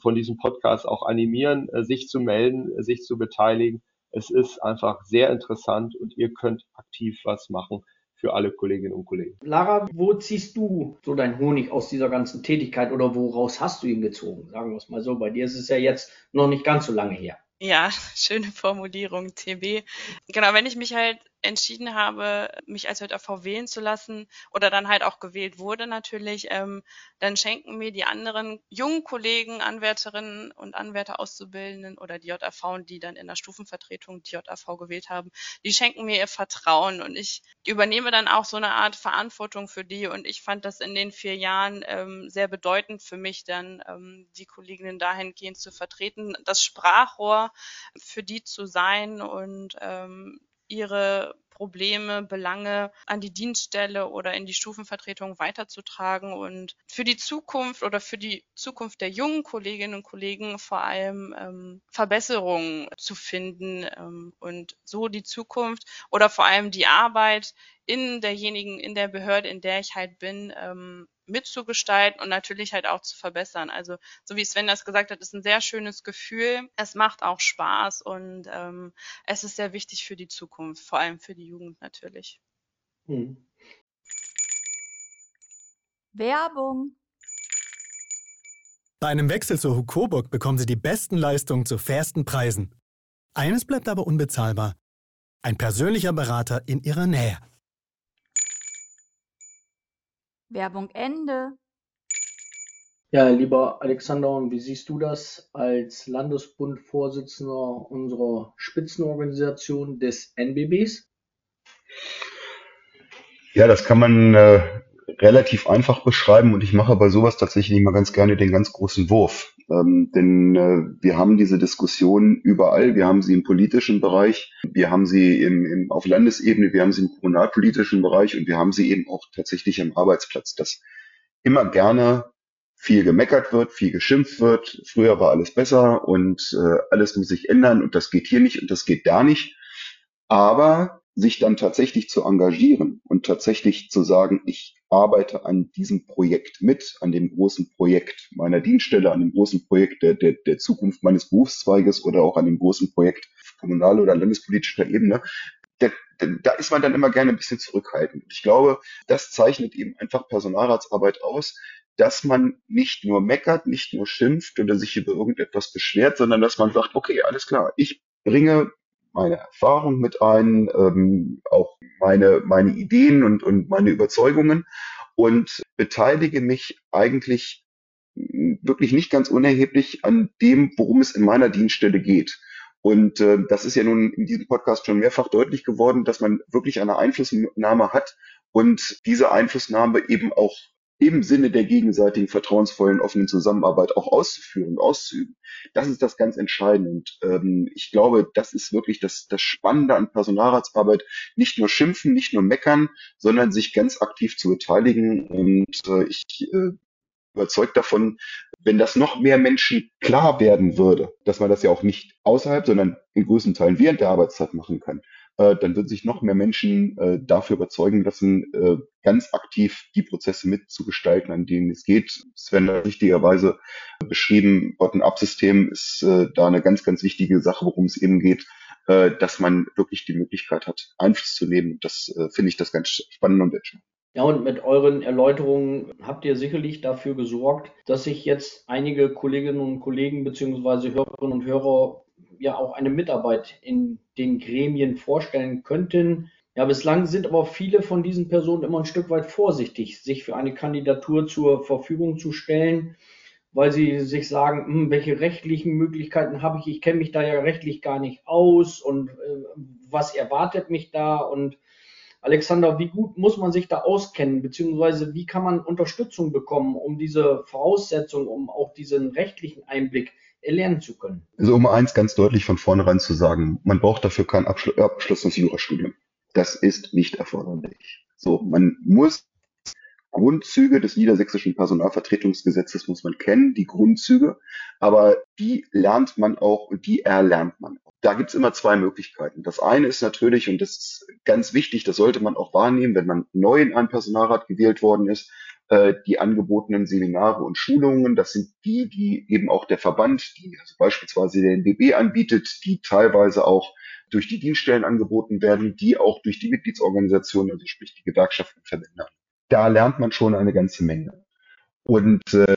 von diesem Podcast auch animieren, äh, sich zu melden, äh, sich zu beteiligen. Es ist einfach sehr interessant und ihr könnt aktiv was machen für alle Kolleginnen und Kollegen. Lara, wo ziehst du so deinen Honig aus dieser ganzen Tätigkeit oder woraus hast du ihn gezogen? Sagen wir es mal so. Bei dir ist es ja jetzt noch nicht ganz so lange her. Ja, schöne Formulierung, TB. Genau, wenn ich mich halt entschieden habe, mich als JAV wählen zu lassen oder dann halt auch gewählt wurde natürlich, ähm, dann schenken mir die anderen jungen Kollegen, Anwärterinnen und Anwärter Auszubildenden oder die JAV, die dann in der Stufenvertretung die JAV gewählt haben, die schenken mir ihr Vertrauen und ich übernehme dann auch so eine Art Verantwortung für die und ich fand das in den vier Jahren ähm, sehr bedeutend für mich dann, ähm, die Kolleginnen dahingehend zu vertreten, das Sprachrohr für die zu sein und ähm, ihre Probleme, Belange an die Dienststelle oder in die Stufenvertretung weiterzutragen und für die Zukunft oder für die Zukunft der jungen Kolleginnen und Kollegen vor allem ähm, Verbesserungen zu finden ähm, und so die Zukunft oder vor allem die Arbeit in derjenigen, in der Behörde, in der ich halt bin, ähm, mitzugestalten und natürlich halt auch zu verbessern. Also so wie Sven das gesagt hat, ist ein sehr schönes Gefühl. Es macht auch Spaß und ähm, es ist sehr wichtig für die Zukunft, vor allem für die Jugend natürlich. Hm. Werbung. Bei einem Wechsel zur Hukoburg bekommen Sie die besten Leistungen zu fairsten Preisen. Eines bleibt aber unbezahlbar. Ein persönlicher Berater in Ihrer Nähe. Werbung Ende. Ja, lieber Alexander, wie siehst du das als Landesbundvorsitzender unserer Spitzenorganisation des NBBs? Ja, das kann man äh, relativ einfach beschreiben und ich mache bei sowas tatsächlich immer ganz gerne den ganz großen Wurf. Ähm, denn äh, wir haben diese Diskussion überall, wir haben sie im politischen Bereich, wir haben sie im, im, auf Landesebene, wir haben sie im kommunalpolitischen Bereich. Und wir haben sie eben auch tatsächlich am Arbeitsplatz, dass immer gerne viel gemeckert wird, viel geschimpft wird, früher war alles besser und äh, alles muss sich ändern. Und das geht hier nicht und das geht da nicht. Aber sich dann tatsächlich zu engagieren und tatsächlich zu sagen, ich arbeite an diesem Projekt mit, an dem großen Projekt meiner Dienststelle, an dem großen Projekt der, der, der Zukunft meines Berufszweiges oder auch an dem großen Projekt kommunal- oder landespolitischer Ebene, da, da ist man dann immer gerne ein bisschen zurückhaltend. Ich glaube, das zeichnet eben einfach Personalratsarbeit aus, dass man nicht nur meckert, nicht nur schimpft oder sich über irgendetwas beschwert, sondern dass man sagt, okay, alles klar, ich bringe meine Erfahrung mit ein, ähm, auch meine, meine Ideen und, und meine Überzeugungen und beteilige mich eigentlich wirklich nicht ganz unerheblich an dem, worum es in meiner Dienststelle geht. Und äh, das ist ja nun in diesem Podcast schon mehrfach deutlich geworden, dass man wirklich eine Einflussnahme hat und diese Einflussnahme eben auch im Sinne der gegenseitigen vertrauensvollen, offenen Zusammenarbeit auch auszuführen, auszuüben. Das ist das ganz Entscheidende. Und ähm, ich glaube, das ist wirklich das, das Spannende an Personalratsarbeit. Nicht nur schimpfen, nicht nur meckern, sondern sich ganz aktiv zu beteiligen. Und äh, ich äh, überzeugt davon, wenn das noch mehr Menschen klar werden würde, dass man das ja auch nicht außerhalb, sondern in größten Teilen während der Arbeitszeit machen kann, dann würden sich noch mehr Menschen äh, dafür überzeugen lassen, äh, ganz aktiv die Prozesse mitzugestalten, an denen es geht. Sven hat richtigerweise beschrieben, Bottom-up-System ist äh, da eine ganz, ganz wichtige Sache, worum es eben geht, äh, dass man wirklich die Möglichkeit hat, Einfluss zu nehmen. Das äh, finde ich das ganz spannend und entscheidend. Ja, und mit euren Erläuterungen habt ihr sicherlich dafür gesorgt, dass sich jetzt einige Kolleginnen und Kollegen beziehungsweise Hörerinnen und Hörer ja auch eine Mitarbeit in den Gremien vorstellen könnten. Ja, bislang sind aber viele von diesen Personen immer ein Stück weit vorsichtig, sich für eine Kandidatur zur Verfügung zu stellen, weil sie sich sagen, hm, welche rechtlichen Möglichkeiten habe ich? Ich kenne mich da ja rechtlich gar nicht aus und äh, was erwartet mich da? Und Alexander, wie gut muss man sich da auskennen, beziehungsweise wie kann man Unterstützung bekommen, um diese Voraussetzungen, um auch diesen rechtlichen Einblick erlernen zu können? Also um eins ganz deutlich von vornherein zu sagen, man braucht dafür Abschluss, Abschluss des Jurastudiums. Das ist nicht erforderlich. So, man muss Grundzüge des niedersächsischen Personalvertretungsgesetzes muss man kennen, die Grundzüge, aber die lernt man auch und die erlernt man auch. Da gibt's immer zwei Möglichkeiten. Das eine ist natürlich, und das ist ganz wichtig, das sollte man auch wahrnehmen, wenn man neu in einen Personalrat gewählt worden ist, äh, die angebotenen Seminare und Schulungen, das sind die, die eben auch der Verband, die also beispielsweise der NBB anbietet, die teilweise auch durch die Dienststellen angeboten werden, die auch durch die Mitgliedsorganisationen, also sprich die Gewerkschaften verwenden da lernt man schon eine ganze Menge. Und äh,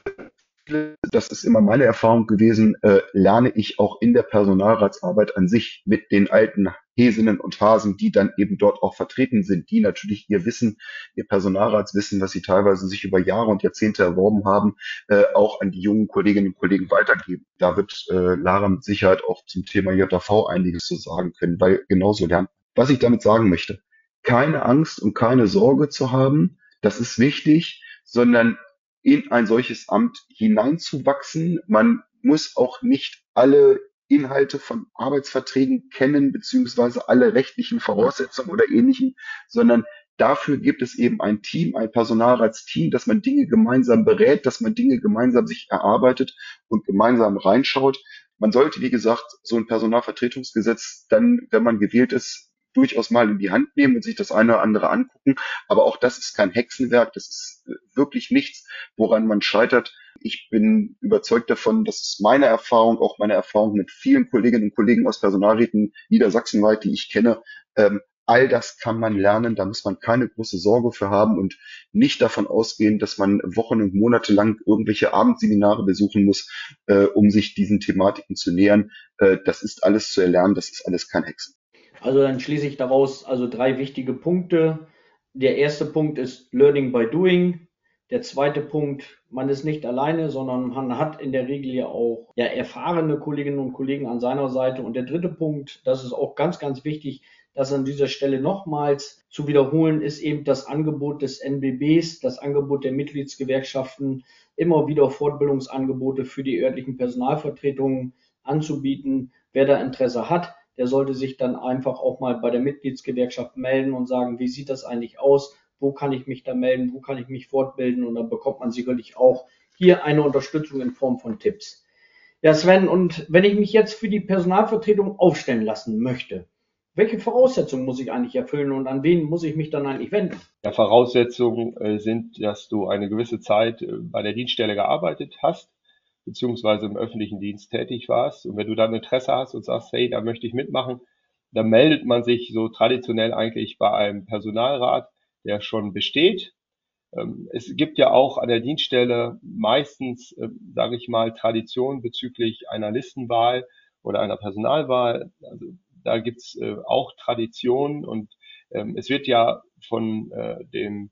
das ist immer meine Erfahrung gewesen, äh, lerne ich auch in der Personalratsarbeit an sich mit den alten Häsinnen und Hasen, die dann eben dort auch vertreten sind, die natürlich ihr Wissen, ihr Personalratswissen, was sie teilweise sich über Jahre und Jahrzehnte erworben haben, äh, auch an die jungen Kolleginnen und Kollegen weitergeben. Da wird äh, Lara mit Sicherheit auch zum Thema JV einiges zu sagen können, weil genauso lernt. Was ich damit sagen möchte, keine Angst und keine Sorge zu haben, das ist wichtig, sondern in ein solches Amt hineinzuwachsen. Man muss auch nicht alle Inhalte von Arbeitsverträgen kennen, beziehungsweise alle rechtlichen Voraussetzungen oder ähnlichen, sondern dafür gibt es eben ein Team, ein Personalratsteam, dass man Dinge gemeinsam berät, dass man Dinge gemeinsam sich erarbeitet und gemeinsam reinschaut. Man sollte, wie gesagt, so ein Personalvertretungsgesetz dann, wenn man gewählt ist, durchaus mal in die Hand nehmen und sich das eine oder andere angucken. Aber auch das ist kein Hexenwerk. Das ist äh, wirklich nichts, woran man scheitert. Ich bin überzeugt davon, dass es meine Erfahrung, auch meine Erfahrung mit vielen Kolleginnen und Kollegen aus Personalräten niedersachsenweit, die ich kenne, ähm, all das kann man lernen, da muss man keine große Sorge für haben und nicht davon ausgehen, dass man Wochen und Monate lang irgendwelche Abendseminare besuchen muss, äh, um sich diesen Thematiken zu nähern. Äh, das ist alles zu erlernen, das ist alles kein Hexen. Also dann schließe ich daraus also drei wichtige Punkte. Der erste Punkt ist Learning by Doing. Der zweite Punkt, man ist nicht alleine, sondern man hat in der Regel ja auch ja, erfahrene Kolleginnen und Kollegen an seiner Seite. Und der dritte Punkt, das ist auch ganz, ganz wichtig, das an dieser Stelle nochmals zu wiederholen, ist eben das Angebot des NBBs, das Angebot der Mitgliedsgewerkschaften, immer wieder Fortbildungsangebote für die örtlichen Personalvertretungen anzubieten. Wer da Interesse hat, der sollte sich dann einfach auch mal bei der Mitgliedsgewerkschaft melden und sagen, wie sieht das eigentlich aus? Wo kann ich mich da melden? Wo kann ich mich fortbilden? Und dann bekommt man sicherlich auch hier eine Unterstützung in Form von Tipps. Ja, Sven, und wenn ich mich jetzt für die Personalvertretung aufstellen lassen möchte, welche Voraussetzungen muss ich eigentlich erfüllen und an wen muss ich mich dann eigentlich wenden? Ja, Voraussetzungen äh, sind, dass du eine gewisse Zeit äh, bei der Dienststelle gearbeitet hast, beziehungsweise im öffentlichen Dienst tätig warst. Und wenn du dann Interesse hast und sagst, hey, da möchte ich mitmachen, dann meldet man sich so traditionell eigentlich bei einem Personalrat, der schon besteht. Ähm, es gibt ja auch an der Dienststelle meistens, ähm, sage ich mal, Tradition bezüglich einer Listenwahl oder einer Personalwahl. Also da gibt's äh, auch Traditionen und ähm, es wird ja von äh, dem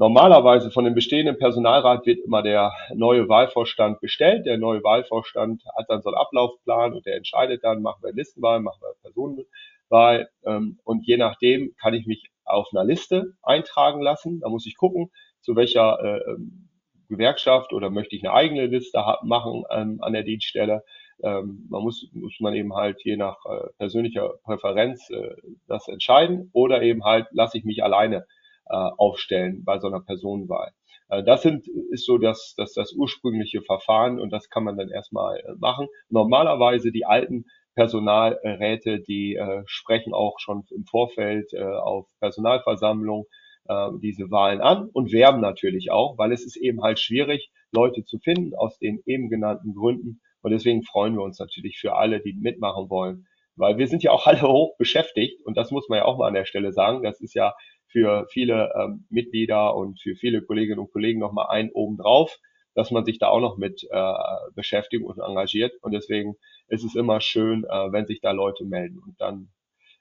Normalerweise von dem bestehenden Personalrat wird immer der neue Wahlvorstand bestellt. Der neue Wahlvorstand hat dann so einen Ablaufplan und der entscheidet dann, machen wir Listenwahl, machen wir Personenwahl. Ähm, und je nachdem kann ich mich auf einer Liste eintragen lassen. Da muss ich gucken, zu welcher äh, ähm, Gewerkschaft oder möchte ich eine eigene Liste machen ähm, an der Dienststelle. man muss, muss man eben halt je nach äh, persönlicher Präferenz äh, das entscheiden oder eben halt lasse ich mich alleine aufstellen bei so einer Personenwahl. Äh, das sind, ist so das, das, das ursprüngliche Verfahren und das kann man dann erstmal äh, machen. Normalerweise die alten Personalräte, die äh, sprechen auch schon im Vorfeld äh, auf Personalversammlung äh, diese Wahlen an und werben natürlich auch, weil es ist eben halt schwierig, Leute zu finden aus den eben genannten Gründen. Und deswegen freuen wir uns natürlich für alle, die mitmachen wollen. Weil wir sind ja auch alle hoch beschäftigt und das muss man ja auch mal an der Stelle sagen. Das ist ja für viele ähm, Mitglieder und für viele Kolleginnen und Kollegen nochmal ein obendrauf, dass man sich da auch noch mit äh, beschäftigt und engagiert. Und deswegen ist es immer schön, äh, wenn sich da Leute melden und dann,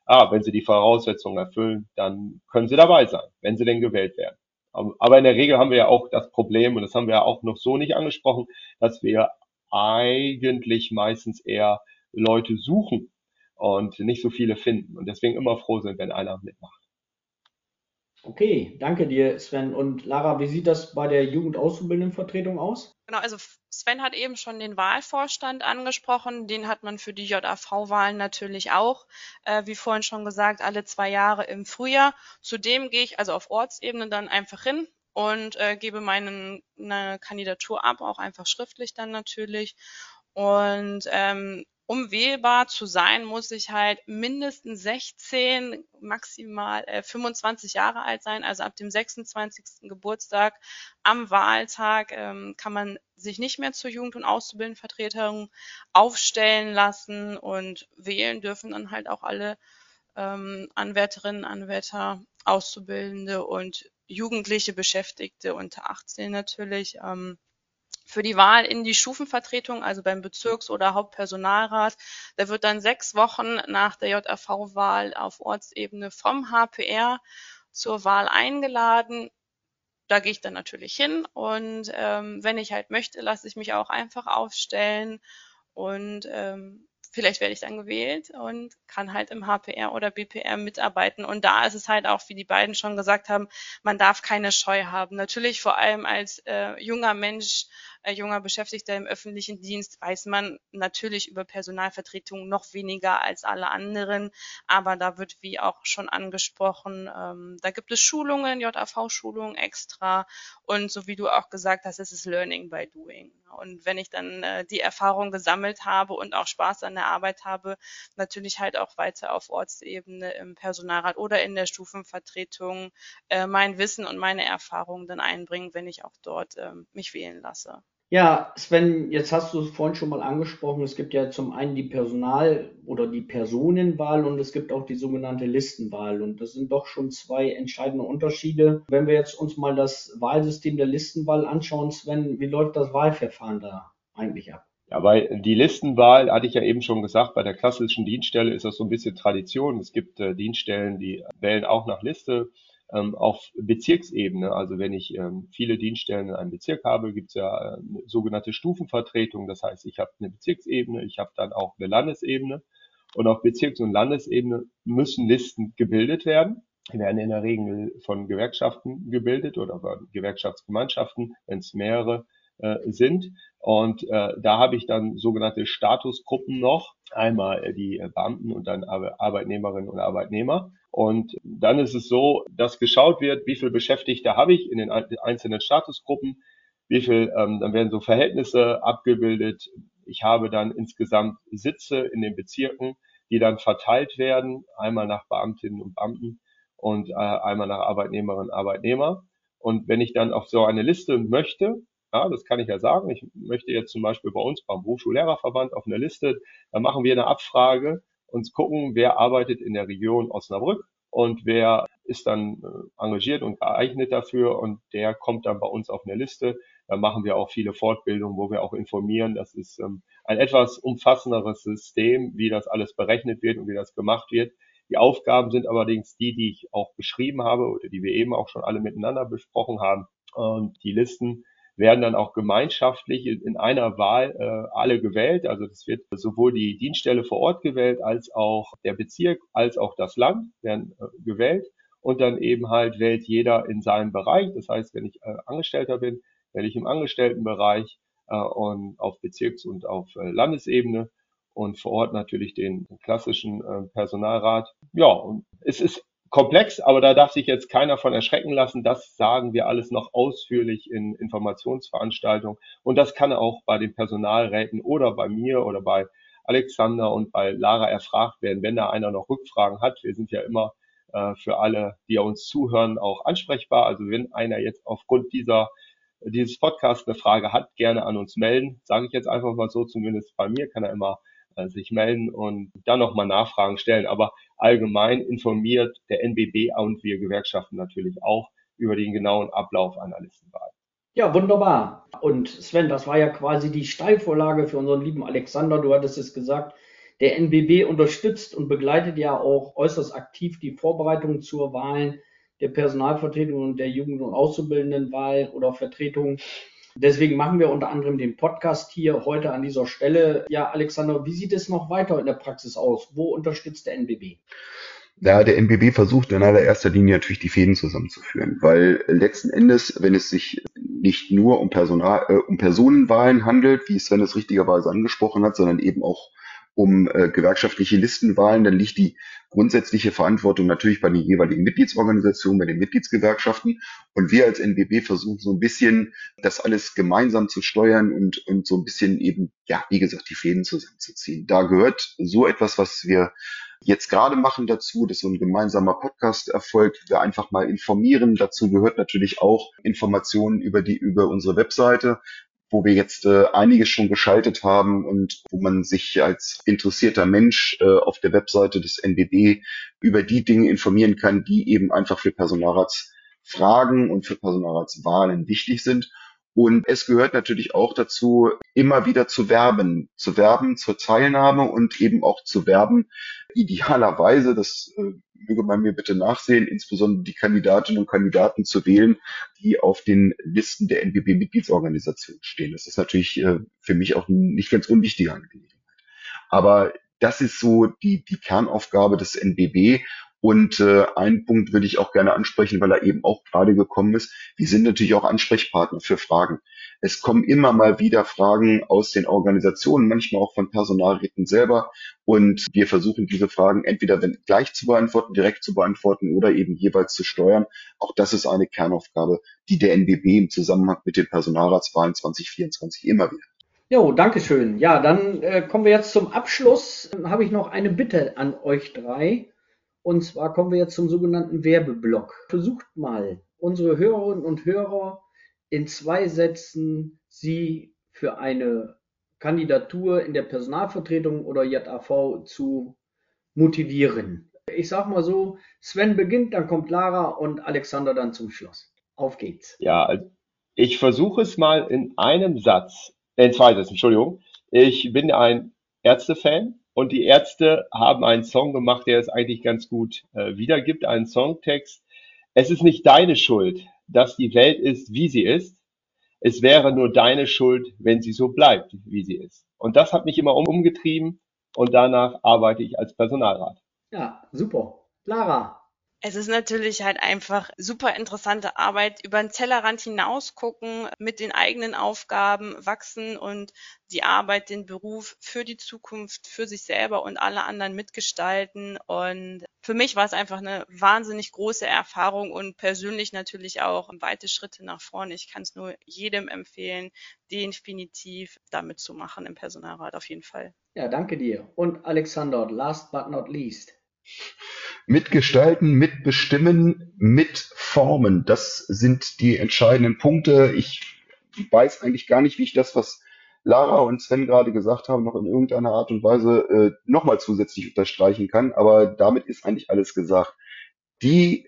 ah, wenn sie die Voraussetzungen erfüllen, dann können sie dabei sein, wenn sie denn gewählt werden. Aber in der Regel haben wir ja auch das Problem, und das haben wir ja auch noch so nicht angesprochen, dass wir eigentlich meistens eher Leute suchen und nicht so viele finden und deswegen immer froh sind, wenn einer mitmacht. Okay, danke dir, Sven. Und Lara, wie sieht das bei der Jugendauszubildendenvertretung aus? Genau, also Sven hat eben schon den Wahlvorstand angesprochen. Den hat man für die JAV-Wahlen natürlich auch. Äh, wie vorhin schon gesagt, alle zwei Jahre im Frühjahr. Zudem gehe ich also auf Ortsebene dann einfach hin und äh, gebe meine Kandidatur ab, auch einfach schriftlich dann natürlich. Und ähm, um wählbar zu sein, muss ich halt mindestens 16, maximal äh, 25 Jahre alt sein. Also ab dem 26. Geburtstag am Wahltag ähm, kann man sich nicht mehr zur Jugend- und Auszubildendenvertretung aufstellen lassen und wählen dürfen dann halt auch alle ähm, Anwärterinnen, Anwärter, Auszubildende und jugendliche Beschäftigte unter 18 natürlich. Ähm, für die Wahl in die Stufenvertretung, also beim Bezirks- oder Hauptpersonalrat. Da wird dann sechs Wochen nach der JAV-Wahl auf Ortsebene vom HPR zur Wahl eingeladen. Da gehe ich dann natürlich hin und ähm, wenn ich halt möchte, lasse ich mich auch einfach aufstellen und ähm, vielleicht werde ich dann gewählt und kann halt im HPR oder BPR mitarbeiten. Und da ist es halt auch, wie die beiden schon gesagt haben, man darf keine Scheu haben. Natürlich vor allem als äh, junger Mensch junger Beschäftigter im öffentlichen Dienst weiß man natürlich über Personalvertretung noch weniger als alle anderen. Aber da wird, wie auch schon angesprochen, ähm, da gibt es Schulungen, JAV-Schulungen extra. Und so wie du auch gesagt hast, es ist Learning by Doing. Und wenn ich dann äh, die Erfahrung gesammelt habe und auch Spaß an der Arbeit habe, natürlich halt auch weiter auf Ortsebene im Personalrat oder in der Stufenvertretung äh, mein Wissen und meine Erfahrungen dann einbringen, wenn ich auch dort ähm, mich wählen lasse. Ja, Sven, jetzt hast du es vorhin schon mal angesprochen. Es gibt ja zum einen die Personal- oder die Personenwahl und es gibt auch die sogenannte Listenwahl. Und das sind doch schon zwei entscheidende Unterschiede. Wenn wir jetzt uns mal das Wahlsystem der Listenwahl anschauen, Sven, wie läuft das Wahlverfahren da eigentlich ab? Ja, weil die Listenwahl, hatte ich ja eben schon gesagt, bei der klassischen Dienststelle ist das so ein bisschen Tradition. Es gibt äh, Dienststellen, die wählen auch nach Liste ähm, auf Bezirksebene, also wenn ich ähm, viele Dienststellen in einem Bezirk habe, gibt es ja äh, sogenannte Stufenvertretung. Das heißt, ich habe eine Bezirksebene, ich habe dann auch eine Landesebene. Und auf Bezirks- und Landesebene müssen Listen gebildet werden. Die werden in der Regel von Gewerkschaften gebildet oder von Gewerkschaftsgemeinschaften, wenn es mehrere äh, sind. Und äh, da habe ich dann sogenannte Statusgruppen noch. Einmal die Beamten und dann Arbeitnehmerinnen und Arbeitnehmer. Und dann ist es so, dass geschaut wird, wie viele Beschäftigte habe ich in den einzelnen Statusgruppen, wie viel, ähm, dann werden so Verhältnisse abgebildet. Ich habe dann insgesamt Sitze in den Bezirken, die dann verteilt werden, einmal nach Beamtinnen und Beamten und äh, einmal nach Arbeitnehmerinnen und Arbeitnehmer. Und wenn ich dann auf so eine Liste möchte, ja, das kann ich ja sagen, ich möchte jetzt zum Beispiel bei uns beim Berufsschullehrerverband auf eine Liste, dann machen wir eine Abfrage und gucken, wer arbeitet in der Region Osnabrück und wer ist dann äh, engagiert und geeignet dafür und der kommt dann bei uns auf eine Liste. Da machen wir auch viele Fortbildungen, wo wir auch informieren. Das ist ähm, ein etwas umfassenderes System, wie das alles berechnet wird und wie das gemacht wird. Die Aufgaben sind allerdings die, die ich auch beschrieben habe oder die wir eben auch schon alle miteinander besprochen haben. Und die Listen werden dann auch gemeinschaftlich in einer Wahl äh, alle gewählt. Also das wird sowohl die Dienststelle vor Ort gewählt, als auch der Bezirk, als auch das Land werden äh, gewählt. Und dann eben halt wählt jeder in seinem Bereich. Das heißt, wenn ich äh, Angestellter bin, wähle ich im Angestelltenbereich äh, und auf Bezirks- und auf äh, Landesebene und vor Ort natürlich den klassischen äh, Personalrat. Ja, und es ist komplex, aber da darf sich jetzt keiner von erschrecken lassen. Das sagen wir alles noch ausführlich in Informationsveranstaltungen. Und das kann auch bei den Personalräten oder bei mir oder bei Alexander und bei Lara erfragt werden, wenn da einer noch Rückfragen hat. Wir sind ja immer äh, für alle, die uns zuhören, auch ansprechbar. Also wenn einer jetzt aufgrund dieser dieses Podcast eine Frage hat, gerne an uns melden. Sage ich jetzt einfach mal so, zumindest bei mir kann er immer sich melden und dann nochmal Nachfragen stellen. Aber allgemein informiert der NBB und wir Gewerkschaften natürlich auch über den genauen Ablauf einer Listenwahl. Ja, wunderbar. Und Sven, das war ja quasi die Steilvorlage für unseren lieben Alexander. Du hattest es gesagt, der NBB unterstützt und begleitet ja auch äußerst aktiv die Vorbereitungen zur Wahl der Personalvertretung und der Jugend- und Auszubildendenwahl oder Vertretung Deswegen machen wir unter anderem den Podcast hier heute an dieser Stelle. Ja, Alexander, wie sieht es noch weiter in der Praxis aus? Wo unterstützt der NBB? Ja, der NBB versucht in allererster Linie natürlich die Fäden zusammenzuführen, weil letzten Endes, wenn es sich nicht nur um Personal, äh, um Personenwahlen handelt, wie Sven es richtigerweise angesprochen hat, sondern eben auch um äh, gewerkschaftliche Listenwahlen, dann liegt die grundsätzliche Verantwortung natürlich bei den jeweiligen Mitgliedsorganisationen, bei den Mitgliedsgewerkschaften. Und wir als NBB versuchen so ein bisschen das alles gemeinsam zu steuern und, und so ein bisschen eben, ja, wie gesagt, die Fäden zusammenzuziehen. Da gehört so etwas, was wir jetzt gerade machen dazu, dass so ein gemeinsamer Podcast erfolgt, wir einfach mal informieren. Dazu gehört natürlich auch Informationen über die, über unsere Webseite wo wir jetzt äh, einiges schon geschaltet haben und wo man sich als interessierter Mensch äh, auf der Webseite des NBB über die Dinge informieren kann, die eben einfach für Personalratsfragen und für Personalratswahlen wichtig sind. Und es gehört natürlich auch dazu, immer wieder zu werben, zu werben zur Teilnahme und eben auch zu werben, idealerweise, das äh, möge man mir bitte nachsehen, insbesondere die Kandidatinnen und Kandidaten zu wählen, die auf den Listen der NBB-Mitgliedsorganisation stehen. Das ist natürlich äh, für mich auch nicht ganz unwichtige Angelegenheit. Aber das ist so die, die Kernaufgabe des NBB und äh, einen Punkt würde ich auch gerne ansprechen, weil er eben auch gerade gekommen ist. Wir sind natürlich auch Ansprechpartner für Fragen. Es kommen immer mal wieder Fragen aus den Organisationen, manchmal auch von Personalräten selber. Und wir versuchen diese Fragen entweder gleich zu beantworten, direkt zu beantworten oder eben jeweils zu steuern. Auch das ist eine Kernaufgabe, die der NBB im Zusammenhang mit den Personalratswahlen 2024 immer wieder Jo, danke schön. Ja, dann äh, kommen wir jetzt zum Abschluss. Dann habe ich noch eine Bitte an euch drei. Und zwar kommen wir jetzt zum sogenannten Werbeblock. Versucht mal, unsere Hörerinnen und Hörer in zwei Sätzen sie für eine Kandidatur in der Personalvertretung oder JAV zu motivieren. Ich sag mal so, Sven beginnt, dann kommt Lara und Alexander dann zum Schluss. Auf geht's. Ja, also ich versuche es mal in einem Satz, äh, in zwei Sätzen, Entschuldigung. Ich bin ein Ärzte-Fan und die Ärzte haben einen Song gemacht, der es eigentlich ganz gut äh, wiedergibt, einen Songtext. Es ist nicht deine Schuld, dass die Welt ist, wie sie ist. Es wäre nur deine Schuld, wenn sie so bleibt, wie sie ist. Und das hat mich immer umgetrieben und danach arbeite ich als Personalrat. Ja, super. Lara, es ist natürlich halt einfach super interessante Arbeit, über den Tellerrand hinaus gucken, mit den eigenen Aufgaben wachsen und die Arbeit, den Beruf für die Zukunft, für sich selber und alle anderen mitgestalten. Und für mich war es einfach eine wahnsinnig große Erfahrung und persönlich natürlich auch weite Schritte nach vorne. Ich kann es nur jedem empfehlen, definitiv damit zu machen im Personalrat auf jeden Fall. Ja, danke dir. Und Alexander, last but not least mitgestalten, mitbestimmen, mitformen. Das sind die entscheidenden Punkte. Ich weiß eigentlich gar nicht, wie ich das, was Lara und Sven gerade gesagt haben, noch in irgendeiner Art und Weise äh, nochmal zusätzlich unterstreichen kann. Aber damit ist eigentlich alles gesagt. Die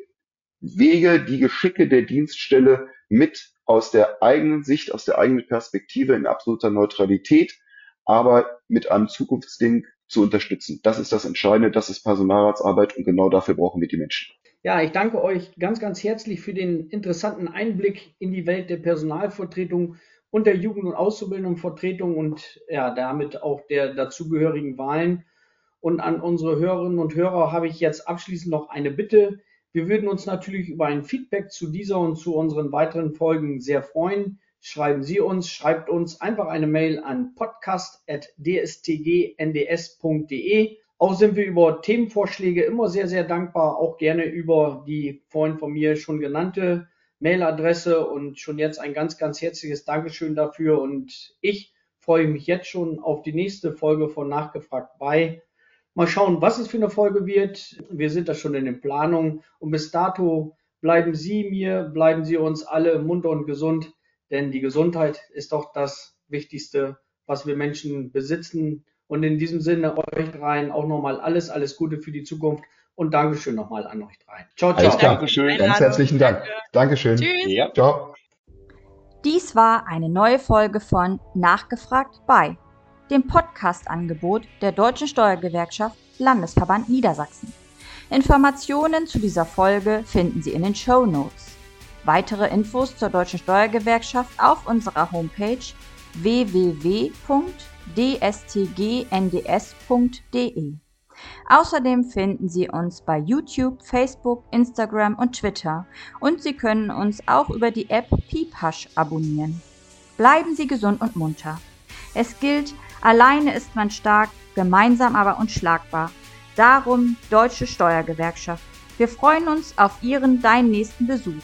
Wege, die Geschicke der Dienststelle mit aus der eigenen Sicht, aus der eigenen Perspektive in absoluter Neutralität, aber mit einem Zukunftsding zu unterstützen. Das ist das Entscheidende, das ist Personalratsarbeit und genau dafür brauchen wir die Menschen. Ja, ich danke euch ganz, ganz herzlich für den interessanten Einblick in die Welt der Personalvertretung und der Jugend- und Auszubildendenvertretung und ja, damit auch der dazugehörigen Wahlen. Und an unsere Hörerinnen und Hörer habe ich jetzt abschließend noch eine Bitte. Wir würden uns natürlich über ein Feedback zu dieser und zu unseren weiteren Folgen sehr freuen schreiben Sie uns, schreibt uns einfach eine Mail an podcast.dstgnds.de. Auch sind wir über Themenvorschläge immer sehr, sehr dankbar, auch gerne über die vorhin von mir schon genannte Mailadresse und schon jetzt ein ganz, ganz herzliches Dankeschön dafür. Und ich freue mich jetzt schon auf die nächste Folge von Nachgefragt bei. Mal schauen, was es für eine Folge wird. Wir sind da schon in den Planungen und bis dato bleiben Sie mir, bleiben Sie uns alle munter und gesund denn die Gesundheit ist doch das Wichtigste, was wir Menschen besitzen. Und in diesem Sinne euch dreien auch nochmal alles, alles Gute für die Zukunft und Dankeschön nochmal an euch dreien. Ciao, ciao. Dankeschön. Ganz herzlichen Dank. Dankeschön. Tschüss. Ja. Ciao. Dies war eine neue Folge von Nachgefragt bei dem Podcast-Angebot der Deutschen Steuergewerkschaft Landesverband Niedersachsen. Informationen zu dieser Folge finden Sie in den Show Notes. Weitere Infos zur Deutschen Steuergewerkschaft auf unserer Homepage www.dstgnds.de. Außerdem finden Sie uns bei YouTube, Facebook, Instagram und Twitter und Sie können uns auch über die App Piephash abonnieren. Bleiben Sie gesund und munter. Es gilt, alleine ist man stark, gemeinsam aber unschlagbar. Darum Deutsche Steuergewerkschaft. Wir freuen uns auf Ihren, deinen nächsten Besuch.